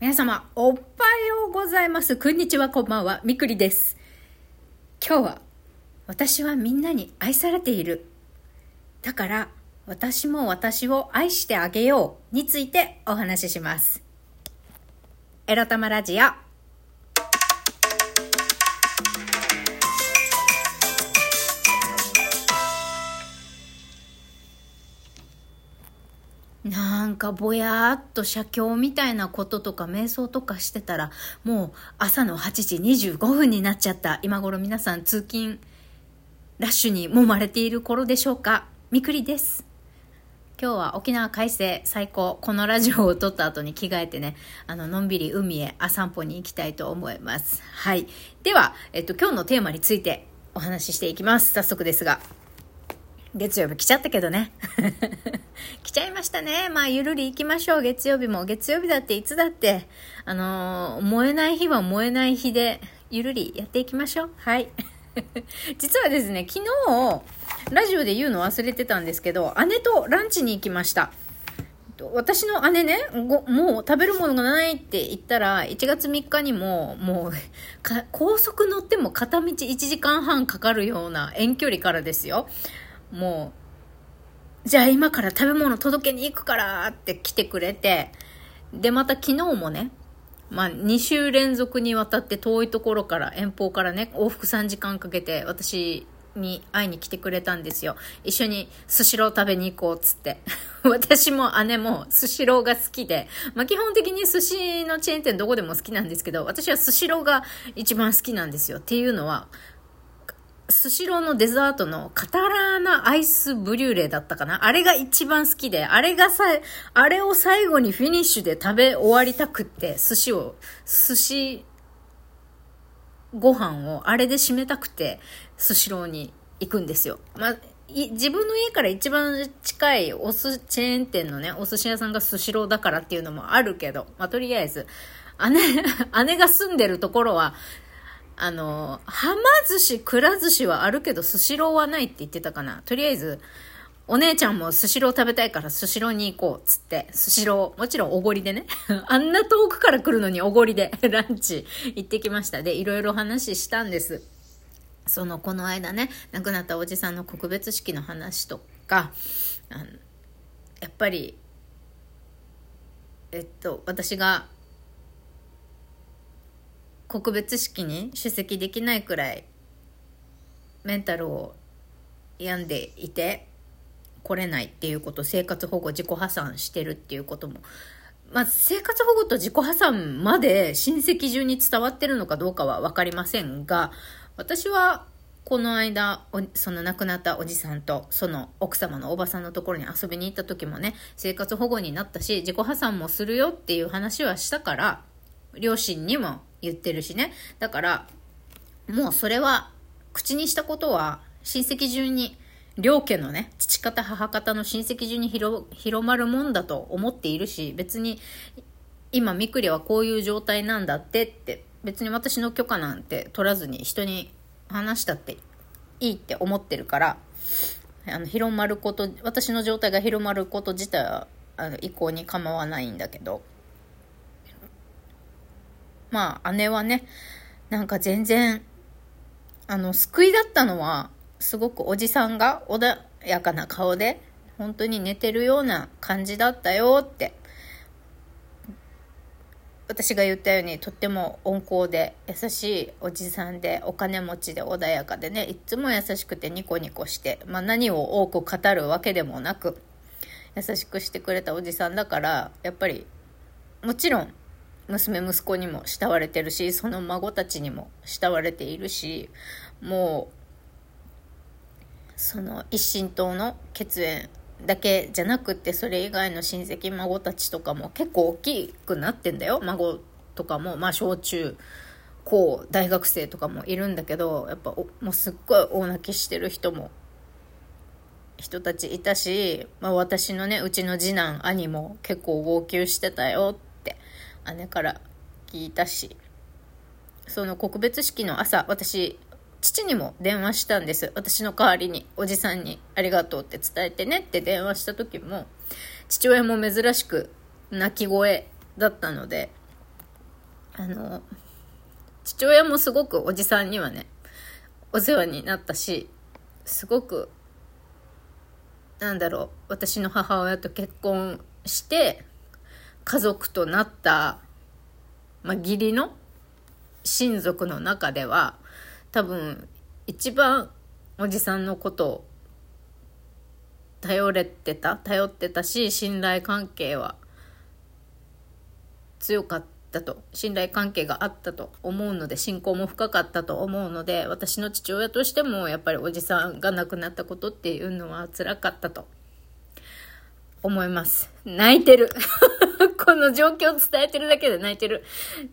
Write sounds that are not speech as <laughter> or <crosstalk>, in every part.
皆様、おっぱいをございます。こんにちは、こんばんは。みくりです。今日は、私はみんなに愛されている。だから、私も私を愛してあげようについてお話しします。エロ玉ラジオ。なんかぼやーっと写経みたいなこととか瞑想とかしてたらもう朝の8時25分になっちゃった。今頃皆さん通勤ラッシュに揉まれている頃でしょうか。みくりです。今日は沖縄快晴最高。このラジオを撮った後に着替えてねあののんびり海へあ散歩に行きたいと思います。はい。では、えっと、今日のテーマについてお話ししていきます。早速ですが。月曜日来ちゃったけどね。<laughs> 来ちゃいましたね。まあ、ゆるり行きましょう。月曜日も。月曜日だっていつだって、あのー燃えない日は燃えない日で、ゆるりやっていきましょう。はい。<laughs> 実はですね、昨日、ラジオで言うの忘れてたんですけど、姉とランチに行きました。私の姉ね、もう食べるものがないって言ったら、1月3日にも、もう、高速乗っても片道1時間半かかるような遠距離からですよ。もう、じゃあ今から食べ物届けに行くからって来てくれて、で、また昨日もね、まあ、2週連続にわたって遠いところから、遠方からね、往復3時間かけて私に会いに来てくれたんですよ。一緒にスシロー食べに行こうっつって。<laughs> 私も姉もスシローが好きで、まあ、基本的に寿司のチェーン店どこでも好きなんですけど、私はスシローが一番好きなんですよ。っていうのは、スシローのデザートのカタラーナアイスブリューレだったかな？あれが一番好きで、あれがさ、あれを最後にフィニッシュで食べ終わりたくって、寿司を、寿司ご飯をあれで締めたくて、スシローに行くんですよ。まあ自分の家から一番近いお寿チェーン店のね、お寿司屋さんがスシローだからっていうのもあるけど、まあ、とりあえず、姉、<laughs> 姉が住んでるところは、あの、はま寿司、くら寿司はあるけど、スシローはないって言ってたかな。とりあえず、お姉ちゃんもスシロー食べたいからスシローに行こうっつって、スシロー、もちろんおごりでね。<laughs> あんな遠くから来るのにおごりで <laughs> ランチ行ってきました。で、いろいろ話したんです。その、この間ね、亡くなったおじさんの告別式の話とか、あのやっぱり、えっと、私が告別式に出席できないくらいメンタルを病んでいて来れないっていうこと生活保護自己破産してるっていうことも。まあ、生活保護と自己破産まで親戚中に伝わってるのかどうかは分かりませんが私はこの間その亡くなったおじさんとその奥様のおばさんのところに遊びに行った時もね生活保護になったし自己破産もするよっていう話はしたから両親にも言ってるしね。だからもうそれは口にしたことは親戚中に両家のね父方母方の親戚中に広まるもんだと思っているし別に今みくりはこういう状態なんだってって別に私の許可なんて取らずに人に話したっていいって思ってるからあの広まること私の状態が広まること自体はあの意向に構わないんだけど。まあ姉はねなんか全然あの救いだったのはすごくおじさんが穏やかな顔で本当に寝てるような感じだったよって私が言ったようにとっても温厚で優しいおじさんでお金持ちで穏やかでねいつも優しくてニコニコして、まあ、何を多く語るわけでもなく優しくしてくれたおじさんだからやっぱりもちろん娘息子にも慕われてるしその孫たちにも慕われているしもうその一神党の血縁だけじゃなくってそれ以外の親戚孫たちとかも結構大きくなってんだよ。孫とかもまあ小中高大学生とかもいるんだけどやっぱもうすっごい大泣きしてる人も人たちいたし、まあ、私のねうちの次男兄も結構号泣してたよ。って姉から聞いたしその告別式の朝私父にも電話したんです。私の代わりにおじさんに「ありがとう」って伝えてねって電話した時も父親も珍しく泣き声だったのであの、父親もすごくおじさんにはね、お世話になったし、すごく、なんだろう、私の母親と結婚して、家族となった、まあ、義理の親族の中では、多分、一番おじさんのことを頼れてた頼ってたし信頼関係は強かったと信頼関係があったと思うので信仰も深かったと思うので私の父親としてもやっぱりおじさんが亡くなったことっていうのは辛かったと。思います泣いてる <laughs> この状況を伝えてるだけで泣いてる。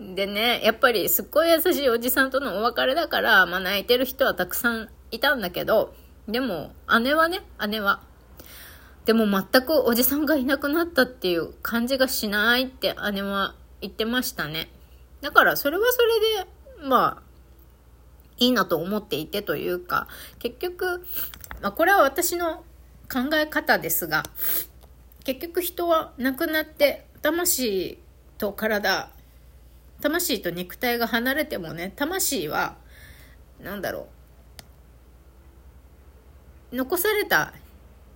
でね、やっぱりすっごい優しいおじさんとのお別れだから、まあ泣いてる人はたくさんいたんだけど、でも姉はね、姉はでも全くおじさんがいなくなったっていう感じがしないって姉は言ってましたね。だからそれはそれで、まあ、いいなと思っていてというか、結局、まあこれは私の考え方ですが、結局人は亡くなって魂と体、魂と肉体が離れてもね、魂は、なんだろう、残された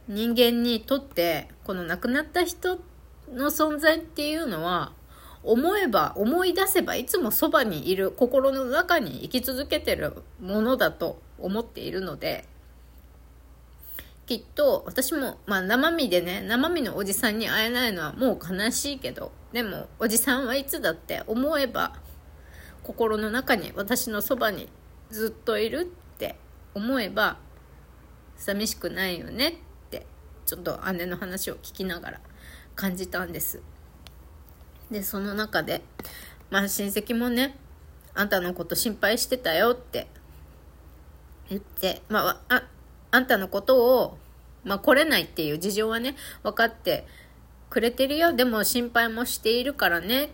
人間にとってこの亡くなった人の存在っていうのは思えば思い出せばいつもそばにいる心の中に生き続けてるものだと思っているのできっと私も、まあ、生身でね生身のおじさんに会えないのはもう悲しいけどでもおじさんはいつだって思えば心の中に私のそばにずっといるって思えば寂しくないよねってちょっと姉の話を聞きながら感じたんです。でその中でまあ親戚もねあんたのこと心配してたよって言ってまあああんたのことをまあ来れないっていう事情はね分かってくれてるよ。でも心配もしているからね。っ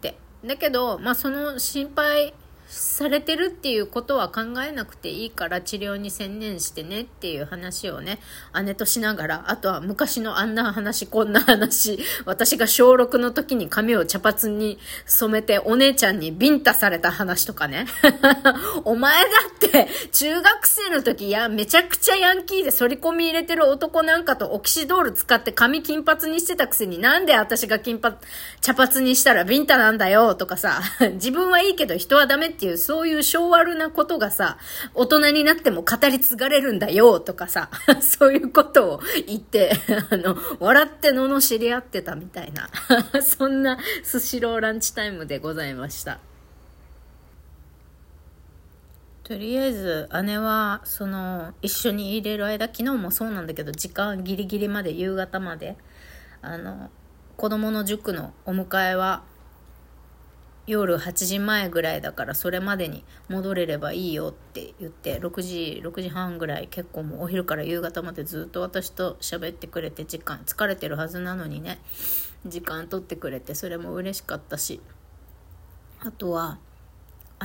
て。だけどまあその心配されてるっていうことは考えなくていいから治療に専念してねっていう話をね、姉としながら、あとは昔のあんな話、こんな話、<laughs> 私が小6の時に髪を茶髪に染めてお姉ちゃんにビンタされた話とかね。<laughs> お前だって中学生の時やめちゃくちゃヤンキーで反り込み入れてる男なんかとオキシドール使って髪金髪にしてたくせになんで私が金髪、茶髪にしたらビンタなんだよとかさ、<laughs> 自分はいいけど人はダメってっていう、そういう昭和なことがさ、大人になっても語り継がれるんだよ、とかさ、<laughs> そういうことを言って、<laughs> あの、笑って罵り合ってたみたいな、<laughs> そんなスシローランチタイムでございました。とりあえず姉はその一緒に入れる間昨日もそうなんだけど時間ギリギリまで夕方まであの子供の塾のお迎えは夜8時前ぐらいだからそれまでに戻れればいいよって言って6時6時半ぐらい結構もうお昼から夕方までずっと私と喋ってくれて時間疲れてるはずなのにね時間取ってくれてそれも嬉しかったし。あとは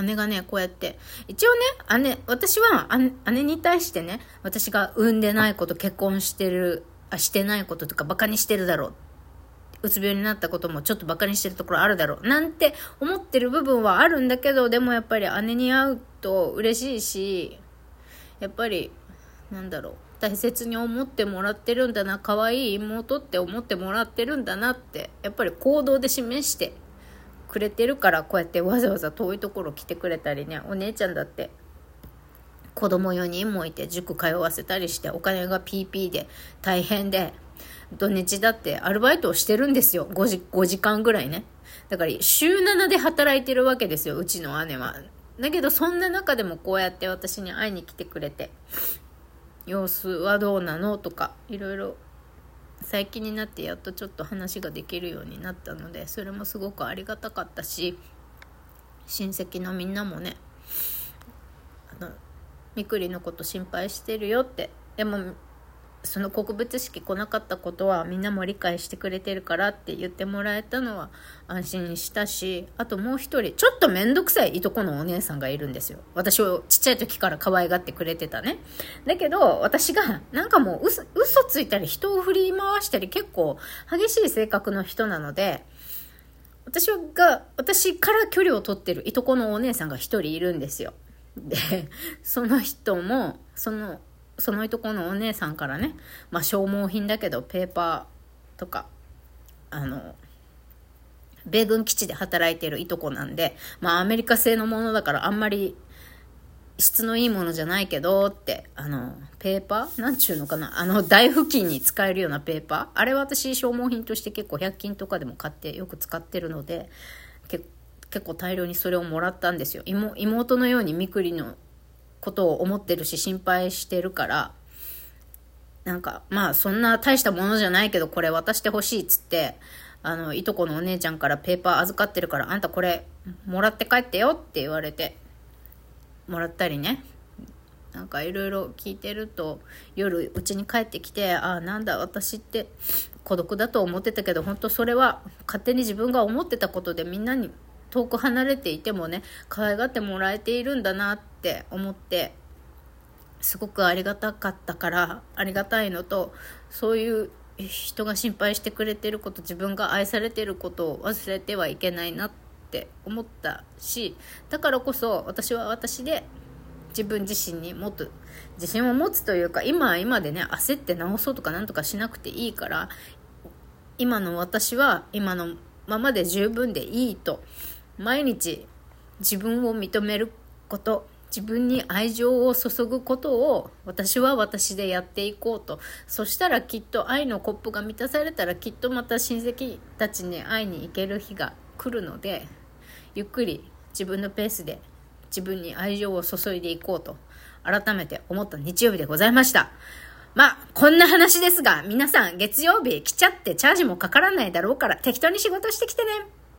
姉がねこうやって一応ね姉私は姉に対してね私が産んでないこと結婚してるあしてないこととかバカにしてるだろううつ病になったこともちょっとバカにしてるところあるだろうなんて思ってる部分はあるんだけどでもやっぱり姉に会うと嬉しいしやっぱりなんだろう大切に思ってもらってるんだな可愛い妹って思ってもらってるんだなってやっぱり行動で示してくれてるからこうやってわざわざ遠いところ来てくれたりねお姉ちゃんだって子供4人もいて塾通わせたりしてお金が PP で大変で土日だってアルバイトをしてるんですよ。5時 ,5 時間ぐらいね。だから週7で働いてるわけですよ、うちの姉は。だけどそんな中でもこうやって私に会いに来てくれて、様子はどうなのとか、いろいろ最近になってやっとちょっと話ができるようになったので、それもすごくありがたかったし、親戚のみんなもね、あの、みくりのこと心配してるよって、でもその告別式来なかったことはみんなも理解してくれてるからって言ってもらえたのは安心したしあともう一人ちょっと面倒くさいいとこのお姉さんがいるんですよ私をちっちゃい時から可愛がってくれてたねだけど私がなんかもう嘘嘘ついたり人を振り回したり結構激しい性格の人なので私私が、私から距離を取ってるいとこのお姉さんが一人いるんですよ。で、その人も、その、そのいとこのお姉さんからね、まあ消耗品だけどペーパーとか、あの、米軍基地で働いてるいとこなんで、まあアメリカ製のものだからあんまり質のいいものじゃないけどって、あの、ペーパー？なんちゅうのかな？あの、台付近に使えるようなペーパー？あれは私消耗品として結構100均とかでも買ってよく使ってるので、結構大量にそれをもらったんですよ。妹のようにみくりのことを思ってるし心配してるから、なんか、まあそんな大したものじゃないけどこれ渡してほしいっつって、あの、いとこのお姉ちゃんからペーパー預かってるからあんたこれもらって帰ってよって言われて、もらったりね。なんかいろいろ聞いてると夜うちに帰ってきてああなんだ私って孤独だと思ってたけど本当それは勝手に自分が思ってたことでみんなに遠く離れていてもね可愛がってもらえているんだなってって思ってすごくありがたかったからありがたいのとそういう人が心配してくれてること自分が愛されてることを忘れてはいけないなって思ったしだからこそ私は私で自分自身にもっと自信を持つというか今は今でね焦って直そうとかなんとかしなくていいから今の私は今のままで十分でいいと毎日自分を認めること自分に愛情を注ぐことを私は私でやっていこうとそしたらきっと愛のコップが満たされたらきっとまた親戚たちに会いに行ける日が来るのでゆっくり自分のペースで自分に愛情を注いでいこうと改めて思った日曜日でございました。まあ、こんな話ですが、皆さん月曜日来ちゃってチャージもかからないだろうから適当に仕事してきてね。